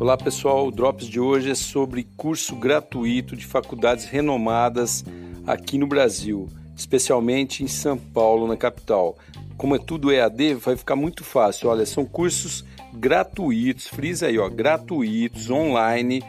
Olá pessoal, o Drops de hoje é sobre curso gratuito de faculdades renomadas aqui no Brasil, especialmente em São Paulo, na capital. Como é tudo EAD, vai ficar muito fácil. Olha, são cursos gratuitos, frisa aí, ó, gratuitos, online,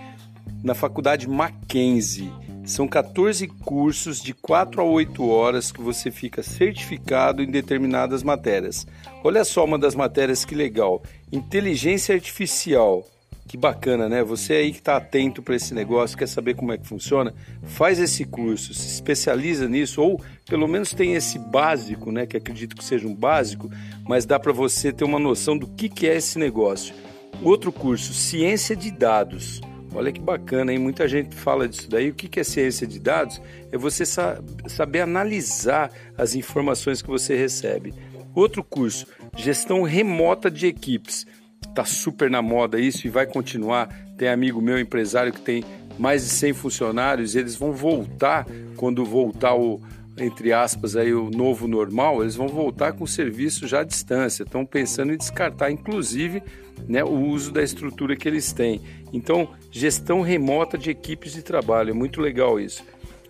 na faculdade Mackenzie. São 14 cursos de 4 a 8 horas que você fica certificado em determinadas matérias. Olha só uma das matérias que legal: inteligência artificial. Que bacana, né? Você aí que está atento para esse negócio, quer saber como é que funciona, faz esse curso, se especializa nisso ou pelo menos tem esse básico, né? Que acredito que seja um básico, mas dá para você ter uma noção do que, que é esse negócio. Outro curso, ciência de dados. Olha que bacana, hein? Muita gente fala disso daí. O que é ciência de dados? É você saber analisar as informações que você recebe. Outro curso, gestão remota de equipes. Tá super na moda isso e vai continuar. Tem amigo meu empresário que tem mais de 100 funcionários, eles vão voltar quando voltar o entre aspas aí o novo normal, eles vão voltar com o serviço já à distância. Estão pensando em descartar inclusive né, o uso da estrutura que eles têm. Então, gestão remota de equipes de trabalho, é muito legal isso.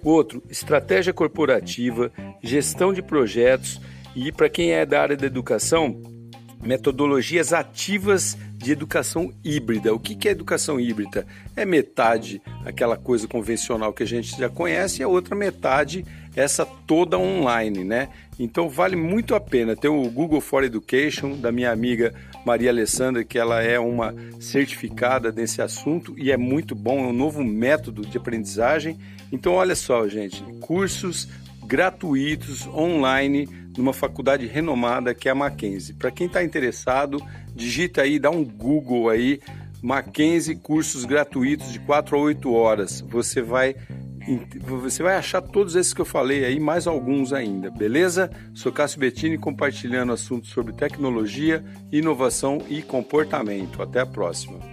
Outro, estratégia corporativa, gestão de projetos e para quem é da área da educação, metodologias ativas de educação híbrida. O que é educação híbrida? É metade aquela coisa convencional que a gente já conhece e a outra metade essa toda online, né? Então vale muito a pena. Tem o Google for Education da minha amiga Maria Alessandra, que ela é uma certificada nesse assunto e é muito bom, é um novo método de aprendizagem. Então olha só, gente, cursos gratuitos online numa faculdade renomada que é a Mackenzie. Para quem está interessado, digita aí, dá um Google aí, Mackenzie cursos gratuitos de 4 a 8 horas. Você vai você vai achar todos esses que eu falei aí, mais alguns ainda, beleza? Sou Cássio Bettini compartilhando assuntos sobre tecnologia, inovação e comportamento. Até a próxima.